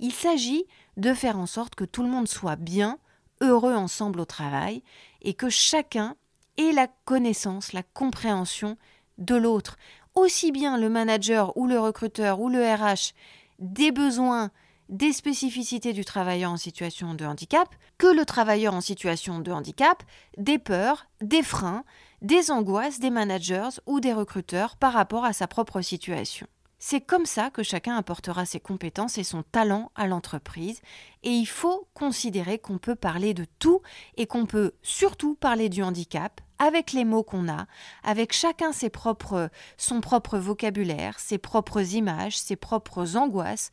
Il s'agit de faire en sorte que tout le monde soit bien, heureux ensemble au travail, et que chacun ait la connaissance, la compréhension de l'autre. Aussi bien le manager ou le recruteur ou le RH des besoins des spécificités du travailleur en situation de handicap que le travailleur en situation de handicap, des peurs, des freins, des angoisses des managers ou des recruteurs par rapport à sa propre situation. C'est comme ça que chacun apportera ses compétences et son talent à l'entreprise. Et il faut considérer qu'on peut parler de tout et qu'on peut surtout parler du handicap avec les mots qu'on a, avec chacun ses propres, son propre vocabulaire, ses propres images, ses propres angoisses,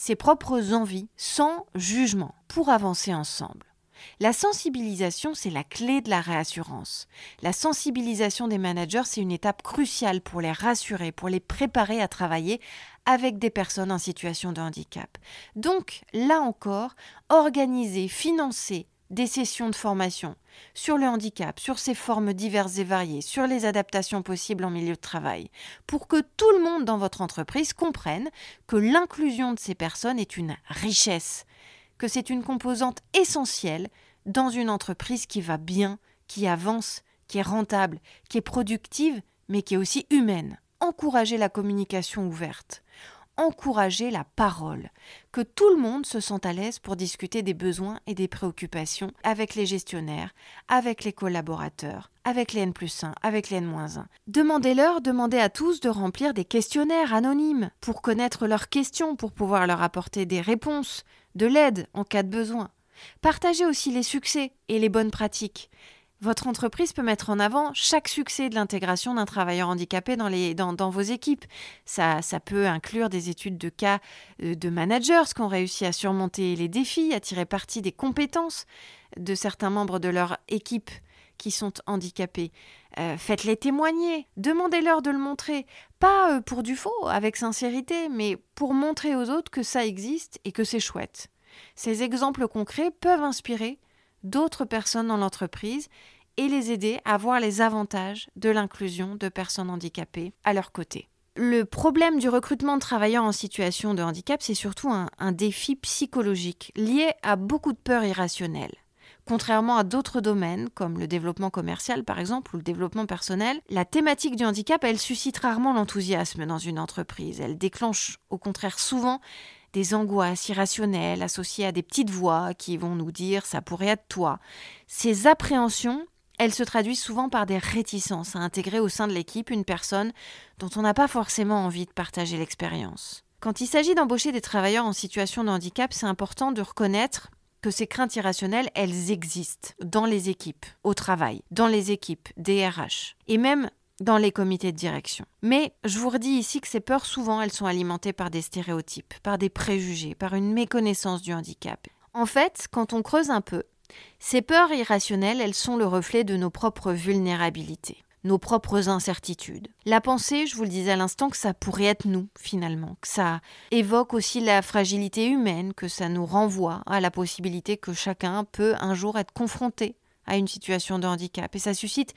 ses propres envies, sans jugement, pour avancer ensemble. La sensibilisation, c'est la clé de la réassurance. La sensibilisation des managers, c'est une étape cruciale pour les rassurer, pour les préparer à travailler avec des personnes en situation de handicap. Donc, là encore, organiser, financer des sessions de formation sur le handicap, sur ses formes diverses et variées, sur les adaptations possibles en milieu de travail, pour que tout le monde dans votre entreprise comprenne que l'inclusion de ces personnes est une richesse que c'est une composante essentielle dans une entreprise qui va bien, qui avance, qui est rentable, qui est productive, mais qui est aussi humaine. Encourager la communication ouverte. Encourager la parole, que tout le monde se sente à l'aise pour discuter des besoins et des préoccupations avec les gestionnaires, avec les collaborateurs, avec les N plus 1, avec les N-1. Demandez-leur, demandez à tous de remplir des questionnaires anonymes pour connaître leurs questions, pour pouvoir leur apporter des réponses, de l'aide en cas de besoin. Partagez aussi les succès et les bonnes pratiques. Votre entreprise peut mettre en avant chaque succès de l'intégration d'un travailleur handicapé dans, vos équipes. Ça, ça, peut inclure des études de cas euh, de managers qui ont réussi à surmonter les défis, à tirer parti des compétences de certains membres de leur équipe qui sont handicapés. Euh, faites-les témoigner, demandez-leur de le montrer, pas euh, pour du faux, avec sincérité, mais pour montrer aux autres que ça existe et que c'est chouette. Ces exemples concrets peuvent inspirer d'autres personnes dans l'entreprise et les aider à voir les avantages de l'inclusion de personnes handicapées à leur côté. Le problème du recrutement de travailleurs en situation de handicap, c'est surtout un, défi psychologique lié à beaucoup de peurs irrationnelles. Contrairement à d'autres domaines, comme le développement commercial par exemple, ou le développement personnel, la thématique du handicap, elle suscite rarement l'enthousiasme dans une entreprise. Elle déclenche au contraire souvent des angoisses irrationnelles associées à des petites voix qui vont nous dire ça pourrait être toi. Ces appréhensions, elles se traduisent souvent par des réticences à intégrer au sein de l'équipe une personne dont on n'a pas forcément envie de partager l'expérience. Quand il s'agit d'embaucher des travailleurs en situation de handicap, c'est important de reconnaître que ces craintes irrationnelles, elles existent dans les équipes, au travail, dans les équipes, DRH, et même dans les comités de direction. Mais je vous redis ici que ces peurs, souvent, elles sont alimentées par des stéréotypes, par des préjugés, par une méconnaissance du handicap. En fait, quand on creuse un peu, ces peurs irrationnelles, elles sont le reflet de nos propres vulnérabilités, nos propres incertitudes. La pensée, je vous le disais à l'instant, que ça pourrait être nous, finalement, que ça évoque aussi la fragilité humaine, que ça nous renvoie à la possibilité que chacun peut un jour être confronté à une situation de handicap. Et ça suscite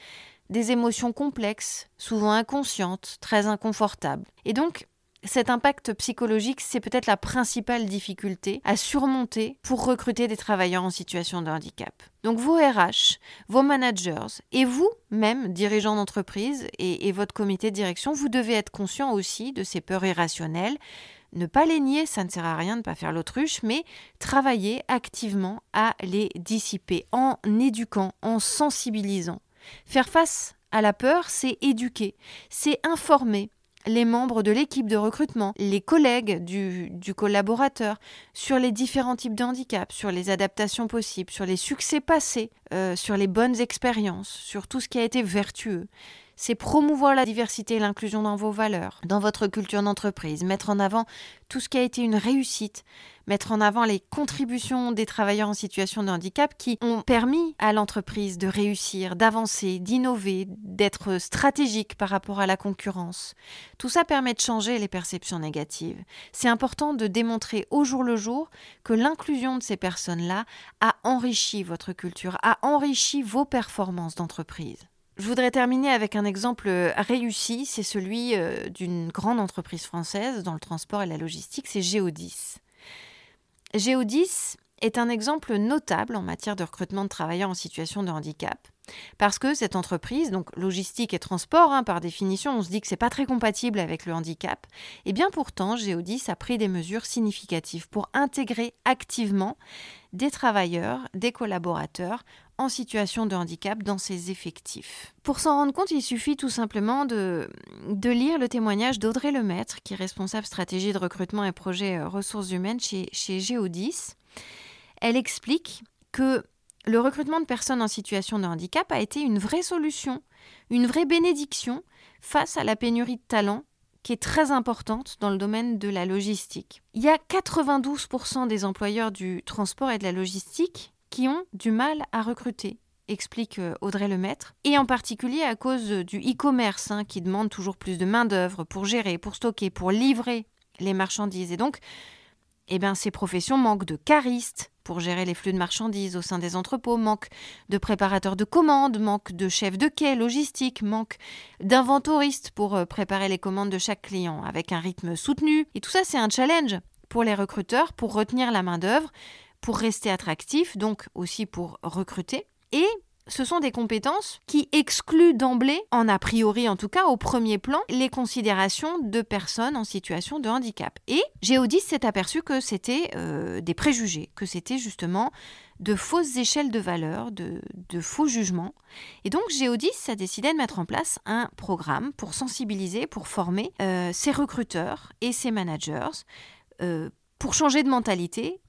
des émotions complexes, souvent inconscientes, très inconfortables. Et donc, cet impact psychologique, c'est peut-être la principale difficulté à surmonter pour recruter des travailleurs en situation de handicap. Donc vos RH, vos managers et vous, même dirigeants d'entreprise et, et, votre comité de direction, vous devez être conscient aussi de ces peurs irrationnelles. Ne pas les nier, ça ne sert à rien de ne pas faire l'autruche, mais travailler activement à les dissiper en éduquant, en sensibilisant. Faire face à la peur, c'est éduquer, c'est informer les membres de l'équipe de recrutement, les collègues du, du, collaborateur sur les différents types de handicap, sur les adaptations possibles, sur les succès passés, euh, sur les bonnes expériences, sur tout ce qui a été vertueux c'est promouvoir la diversité et l'inclusion dans vos valeurs, dans votre culture d'entreprise, mettre en avant tout ce qui a été une réussite, mettre en avant les contributions des travailleurs en situation de handicap qui ont permis à l'entreprise de réussir, d'avancer, d'innover, d'être stratégique par rapport à la concurrence. Tout ça permet de changer les perceptions négatives. C'est important de démontrer au jour le jour que l'inclusion de ces personnes-là a enrichi votre culture, a enrichi vos performances d'entreprise. Je voudrais terminer avec un exemple réussi, c'est celui euh, d'une grande entreprise française dans le transport et la logistique, c'est Géodis. Géodis est un exemple notable en matière de recrutement de travailleurs en situation de handicap. Parce que cette entreprise, donc logistique et transport, hein, par définition, on se dit que c'est pas très compatible avec le handicap. Et bien pourtant, Géodis a pris des mesures significatives pour intégrer activement des travailleurs, des collaborateurs en situation de handicap dans ses effectifs. Pour s'en rendre compte, il suffit tout simplement de, lire le témoignage d'Audrey Lemaître, qui est responsable stratégie de recrutement et projet euh, ressources humaines chez, chez Géodis. Elle explique que le recrutement de personnes en situation de handicap a été une vraie solution, une vraie bénédiction face à la pénurie de talents qui est très importante dans le domaine de la logistique. Il y a 92% des employeurs du transport et de la logistique qui ont du mal à recruter explique euh, Audrey Lemaître, et en particulier à cause du e-commerce hein, qui demande toujours plus de main-d'œuvre pour gérer, pour stocker, pour livrer les marchandises. Et donc, eh bien, ces professions manquent de caristes pour gérer les flux de marchandises au sein des entrepôts, manquent de préparateurs de commandes, manquent de chefs de quai logistique, manquent d'inventoristes pour euh, préparer les commandes de chaque client avec un rythme soutenu. Et tout ça, c'est un challenge pour les recruteurs pour retenir la main-d'œuvre, pour rester attractifs, donc aussi pour recruter. Et ce sont des compétences qui excluent d'emblée, en a priori en tout cas, au premier plan, les considérations de personnes en situation de handicap. Et Géodis s'est aperçu que c'était euh, des préjugés, que c'était justement de fausses échelles de valeur, de, faux jugements. Et donc Géodis a décidé de mettre en place un programme pour sensibiliser, pour former euh, ses recruteurs et ses managers, euh, pour changer de mentalité euh,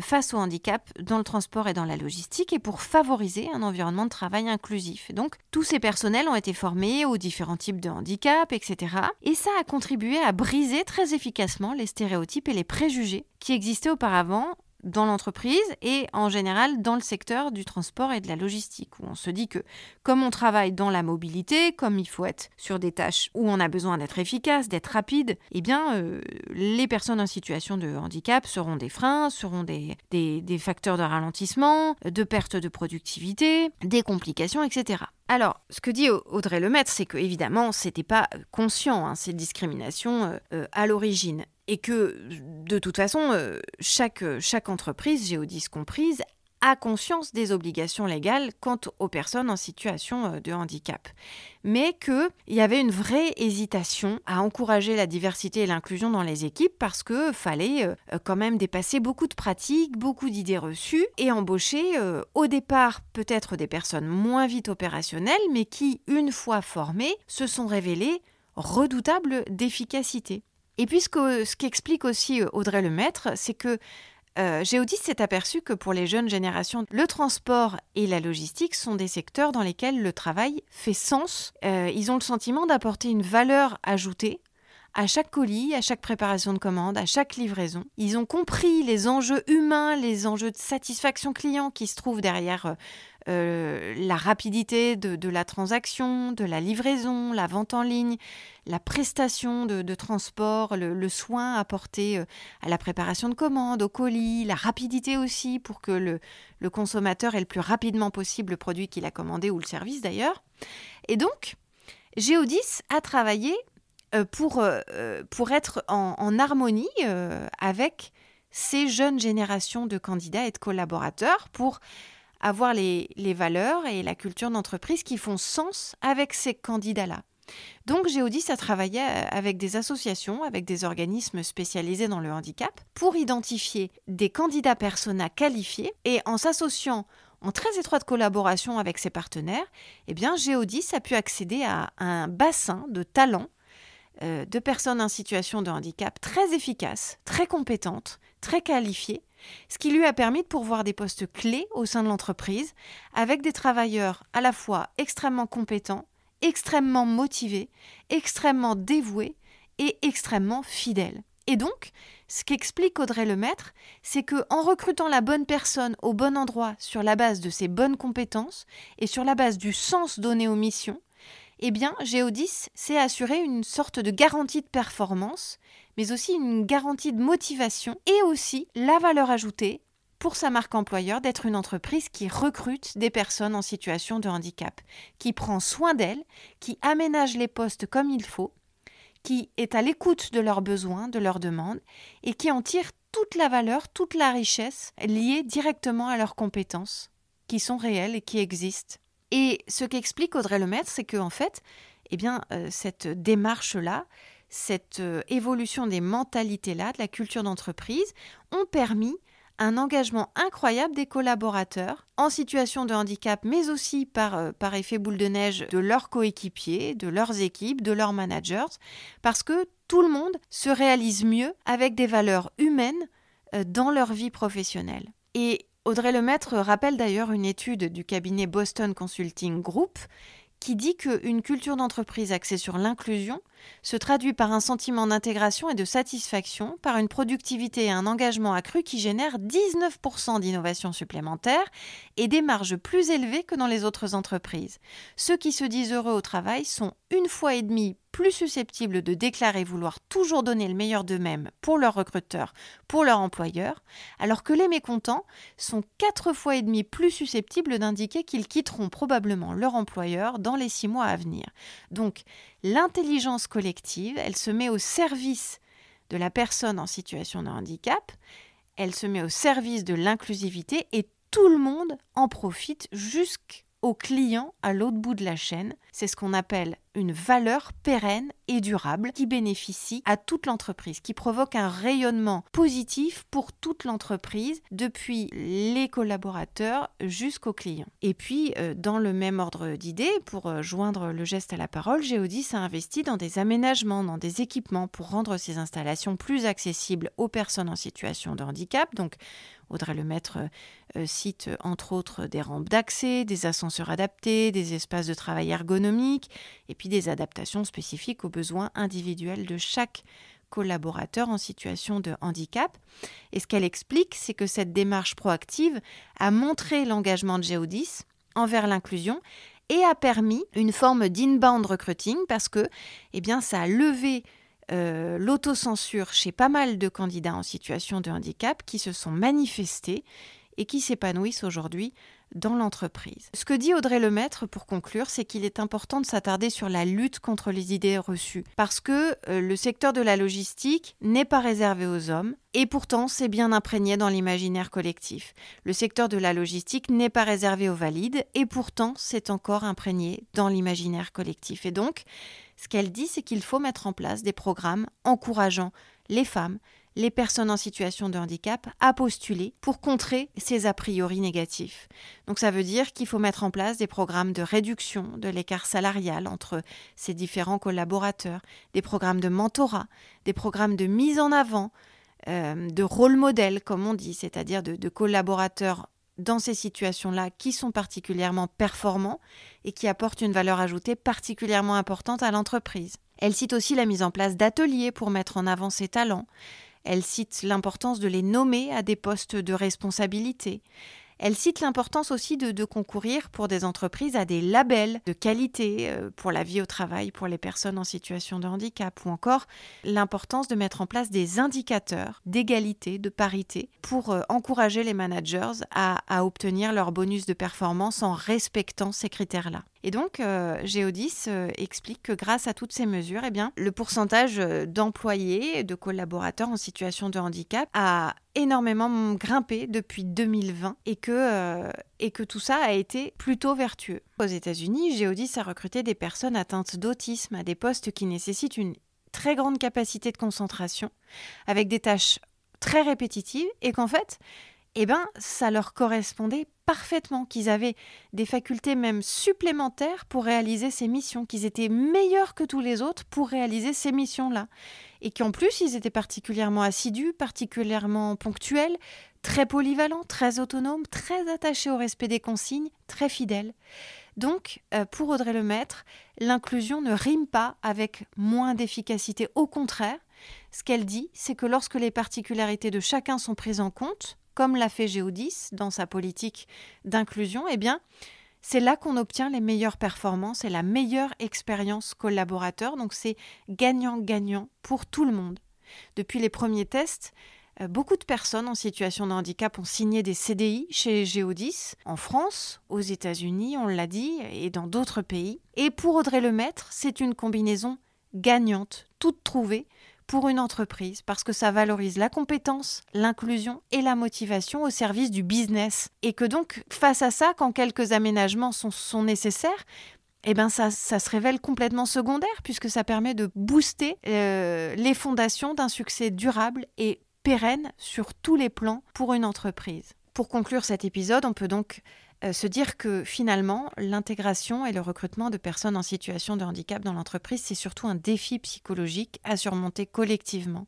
face au handicap dans le transport et dans la logistique et pour favoriser un environnement de travail inclusif. donc, tous ces personnels ont été formés aux différents types de handicap, etc. Et ça a contribué à briser très efficacement les stéréotypes et les préjugés qui existaient auparavant dans l'entreprise et en général dans le secteur du transport et de la logistique, où on se dit que comme on travaille dans la mobilité, comme il faut être sur des tâches où on a besoin d'être efficace, d'être rapide, eh bien euh, les personnes en situation de handicap seront des freins, seront des, des, facteurs de ralentissement, de perte de productivité, des complications, etc. Alors, ce que dit Audrey Lemaître, c'est que évidemment, c'était pas conscient hein, ces discriminations euh, euh, à l'origine et que de toute façon, euh, chaque, chaque entreprise, Géodis comprise, a conscience des obligations légales quant aux personnes en situation euh, de handicap. Mais qu'il y avait une vraie hésitation à encourager la diversité et l'inclusion dans les équipes parce qu'il fallait euh, quand même dépasser beaucoup de pratiques, beaucoup d'idées reçues et embaucher au départ peut-être des personnes moins vite opérationnelles mais qui, une fois formées, se sont révélées redoutables d'efficacité. Et puis ce qu'explique aussi euh, Audrey Lemaître, c'est que euh, Géodis s'est aperçu que pour les jeunes générations, le transport et la logistique sont des secteurs dans lesquels le travail fait sens. Euh, ils ont le sentiment d'apporter une valeur ajoutée à chaque colis, à chaque préparation de commande, à chaque livraison. Ils ont compris les enjeux humains, les enjeux de satisfaction client qui se trouvent derrière euh, la rapidité de, la transaction, de la livraison, la vente en ligne, la prestation de, transport, le, soin apporté euh, à la préparation de commandes, au colis, la rapidité aussi pour que le, consommateur ait le plus rapidement possible le produit qu'il a commandé ou le service d'ailleurs. Et donc, Géodis a travaillé euh, pour, pour être en, harmonie avec ces jeunes générations de candidats et de collaborateurs pour avoir les, valeurs et la culture d'entreprise qui font sens avec ces candidats-là. Donc Géodis a travaillé euh, avec des associations, avec des organismes spécialisés dans le handicap, pour identifier des candidats persona qualifiés et en s'associant en très étroite collaboration avec ses partenaires, eh bien Géodis a pu accéder à un bassin de talents euh, de personnes en situation de handicap très efficaces, très compétentes, très qualifiées, ce qui lui a permis de pourvoir des postes clés au sein de l'entreprise, avec des travailleurs à la fois extrêmement compétents, extrêmement motivés, extrêmement dévoués et extrêmement fidèles. Et donc, ce qu'explique Audrey Lemaître, c'est que en recrutant la bonne personne au bon endroit sur la base de ses bonnes compétences et sur la base du sens donné aux missions, eh bien, Géodis s'est assuré une sorte de garantie de performance, mais aussi une garantie de motivation et aussi la valeur ajoutée pour sa marque employeur d'être une entreprise qui recrute des personnes en situation de handicap, qui prend soin d'elles, qui aménage les postes comme il faut, qui est à l'écoute de leurs besoins, de leurs demandes, et qui en tire toute la valeur, toute la richesse liée directement à leurs compétences, qui sont réelles et qui existent. Et ce qu'explique Audrey Lemaître, c'est que en fait, eh bien, euh, cette démarche-là, cette euh, évolution des mentalités-là, de la culture d'entreprise, ont permis un engagement incroyable des collaborateurs en situation de handicap, mais aussi par, euh, par effet boule de neige de leurs coéquipiers, de leurs équipes, de leurs managers, parce que tout le monde se réalise mieux avec des valeurs humaines dans leur vie professionnelle. Et Audrey Lemaître rappelle d'ailleurs une étude du cabinet Boston Consulting Group qui dit qu'une culture d'entreprise axée sur l'inclusion se traduit par un sentiment d'intégration et de satisfaction, par une productivité et un engagement accru qui génèrent 19% d'innovation supplémentaire et des marges plus élevées que dans les autres entreprises. Ceux qui se disent heureux au travail sont une fois et demie plus susceptibles de déclarer vouloir toujours donner le meilleur d'eux-mêmes pour leurs recruteurs, pour leur employeur, alors que les mécontents sont quatre fois et demi plus susceptibles d'indiquer qu'ils quitteront probablement leur employeur dans les six mois à venir. Donc, l'intelligence collective, elle se met au service de la personne en situation de handicap, elle se met au service de l'inclusivité et tout le monde en profite jusqu'au au client à l'autre bout de la chaîne. C'est ce qu'on appelle une valeur pérenne et durable qui bénéficie à toute l'entreprise, qui provoque un rayonnement positif pour toute l'entreprise, depuis les collaborateurs jusqu'aux clients. Et puis, euh, dans le même ordre d'idées, pour euh, joindre le geste à la parole, Geodis a investi dans des aménagements, dans des équipements pour rendre ces installations plus accessibles aux personnes en situation de handicap. Donc, Audrey Lemaître euh, cite entre autres des rampes d'accès, des ascenseurs adaptés, des espaces de travail ergonomiques et puis des adaptations spécifiques aux besoins individuels de chaque collaborateur en situation de handicap. Et ce qu'elle explique, c'est que cette démarche proactive a montré l'engagement de Géodis envers l'inclusion et a permis une forme d'inbound recruiting parce que eh bien, ça a levé euh, l'autocensure chez pas mal de candidats en situation de handicap qui se sont manifestés et qui s'épanouissent aujourd'hui dans l'entreprise. Ce que dit Audrey Lemaître pour conclure, c'est qu'il est important de s'attarder sur la lutte contre les idées reçues, parce que euh, le secteur de la logistique n'est pas réservé aux hommes, et pourtant c'est bien imprégné dans l'imaginaire collectif. Le secteur de la logistique n'est pas réservé aux valides, et pourtant c'est encore imprégné dans l'imaginaire collectif. Et donc, ce qu'elle dit, c'est qu'il faut mettre en place des programmes encourageant les femmes, les personnes en situation de handicap à postuler pour contrer ces a priori négatifs. Donc ça veut dire qu'il faut mettre en place des programmes de réduction de l'écart salarial entre ces différents collaborateurs, des programmes de mentorat, des programmes de mise en avant, euh, de rôle modèle comme on dit, c'est-à-dire de, de collaborateurs dans ces situations-là qui sont particulièrement performants et qui apportent une valeur ajoutée particulièrement importante à l'entreprise. Elle cite aussi la mise en place d'ateliers pour mettre en avant ses talents, elle cite l'importance de les nommer à des postes de responsabilité. Elle cite l'importance aussi de, concourir pour des entreprises à des labels de qualité euh, pour la vie au travail pour les personnes en situation de handicap ou encore l'importance de mettre en place des indicateurs d'égalité, de parité pour euh, encourager les managers à, obtenir leur bonus de performance en respectant ces critères-là. Et donc, euh, Géodis explique que grâce à toutes ces mesures, eh bien, le pourcentage d'employés, de collaborateurs en situation de handicap a énormément grimpé depuis 2020 et que, euh, et que tout ça a été plutôt vertueux. Aux États-Unis, Geodis a recruté des personnes atteintes d'autisme à des postes qui nécessitent une très grande capacité de concentration, avec des tâches très répétitives et qu'en fait, eh ben, ça leur correspondait parfaitement, qu'ils avaient des facultés même supplémentaires pour réaliser ces missions, qu'ils étaient meilleurs que tous les autres pour réaliser ces missions-là. Et qu'en plus, ils étaient particulièrement assidus, particulièrement ponctuels, très polyvalents, très autonomes, très attachés au respect des consignes, très fidèles. Donc, euh, pour Audrey Lemaître, l'inclusion ne rime pas avec moins d'efficacité. Au contraire, ce qu'elle dit, c'est que lorsque les particularités de chacun sont prises en compte, comme l'a fait Géodis dans sa politique d'inclusion, eh bien, c'est là qu'on obtient les meilleures performances et la meilleure expérience collaborateur. Donc c'est gagnant-gagnant pour tout le monde. Depuis les premiers tests, euh, beaucoup de personnes en situation de handicap ont signé des CDI chez Géodis, en France, aux États-Unis, on l'a dit, et dans d'autres pays. Et pour Audrey Lemaître, c'est une combinaison gagnante, toute trouvée, pour une entreprise parce que ça valorise la compétence, l'inclusion et la motivation au service du business. Et que donc, face à ça, quand quelques aménagements sont, nécessaires, eh ben ça, ça, se révèle complètement secondaire puisque ça permet de booster euh, les fondations d'un succès durable et pérenne sur tous les plans pour une entreprise. Pour conclure cet épisode, on peut donc euh, se dire que finalement, l'intégration et le recrutement de personnes en situation de handicap dans l'entreprise, c'est surtout un défi psychologique à surmonter collectivement.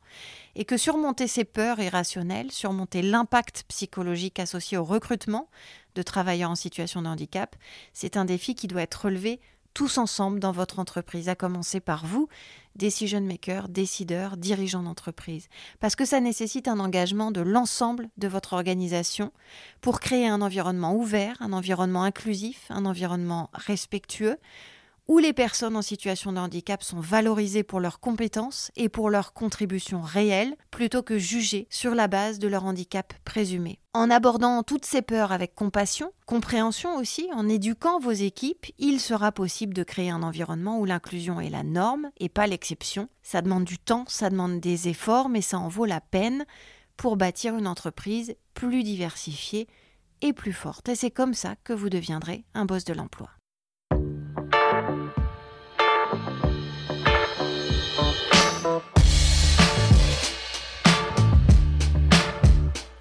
Et que surmonter ces peurs irrationnelles, surmonter l'impact psychologique associé au recrutement de travailleurs en situation de handicap, c'est un défi qui doit être relevé tous ensemble dans votre entreprise, à commencer par vous, decision makers, décideurs, dirigeants d'entreprise. Parce que ça nécessite un engagement de l'ensemble de votre organisation pour créer un environnement ouvert, un environnement inclusif, un environnement respectueux, où les personnes en situation de handicap sont valorisées pour leurs compétences et pour leurs contributions réelles, plutôt que jugées sur la base de leur handicap présumé. En abordant toutes ces peurs avec compassion, compréhension aussi, en éduquant vos équipes, il sera possible de créer un environnement où l'inclusion est la norme et pas l'exception. Ça demande du temps, ça demande des efforts, mais ça en vaut la peine pour bâtir une entreprise plus diversifiée et plus forte. Et c'est comme ça que vous deviendrez un boss de l'emploi.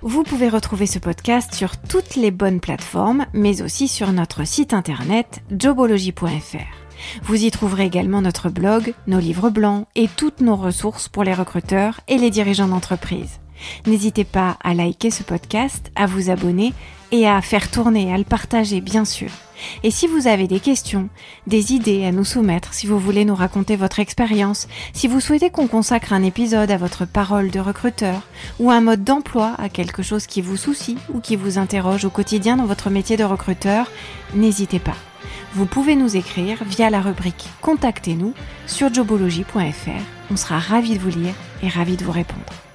Vous pouvez retrouver ce podcast sur toutes les bonnes plateformes, mais aussi sur notre site internet jobology.fr. Vous y trouverez également notre blog, nos livres blancs et toutes nos ressources pour les recruteurs et les dirigeants d'entreprise. N'hésitez pas à liker ce podcast, à vous abonner et à faire tourner, à le partager bien sûr. Et si vous avez des questions, des idées à nous soumettre, si vous voulez nous raconter votre expérience, si vous souhaitez qu'on consacre un épisode à votre parole de recruteur ou un mode d'emploi à quelque chose qui vous soucie ou qui vous interroge au quotidien dans votre métier de recruteur, n'hésitez pas. Vous pouvez nous écrire via la rubrique Contactez-nous sur jobology.fr. On sera ravis de vous lire et ravis de vous répondre.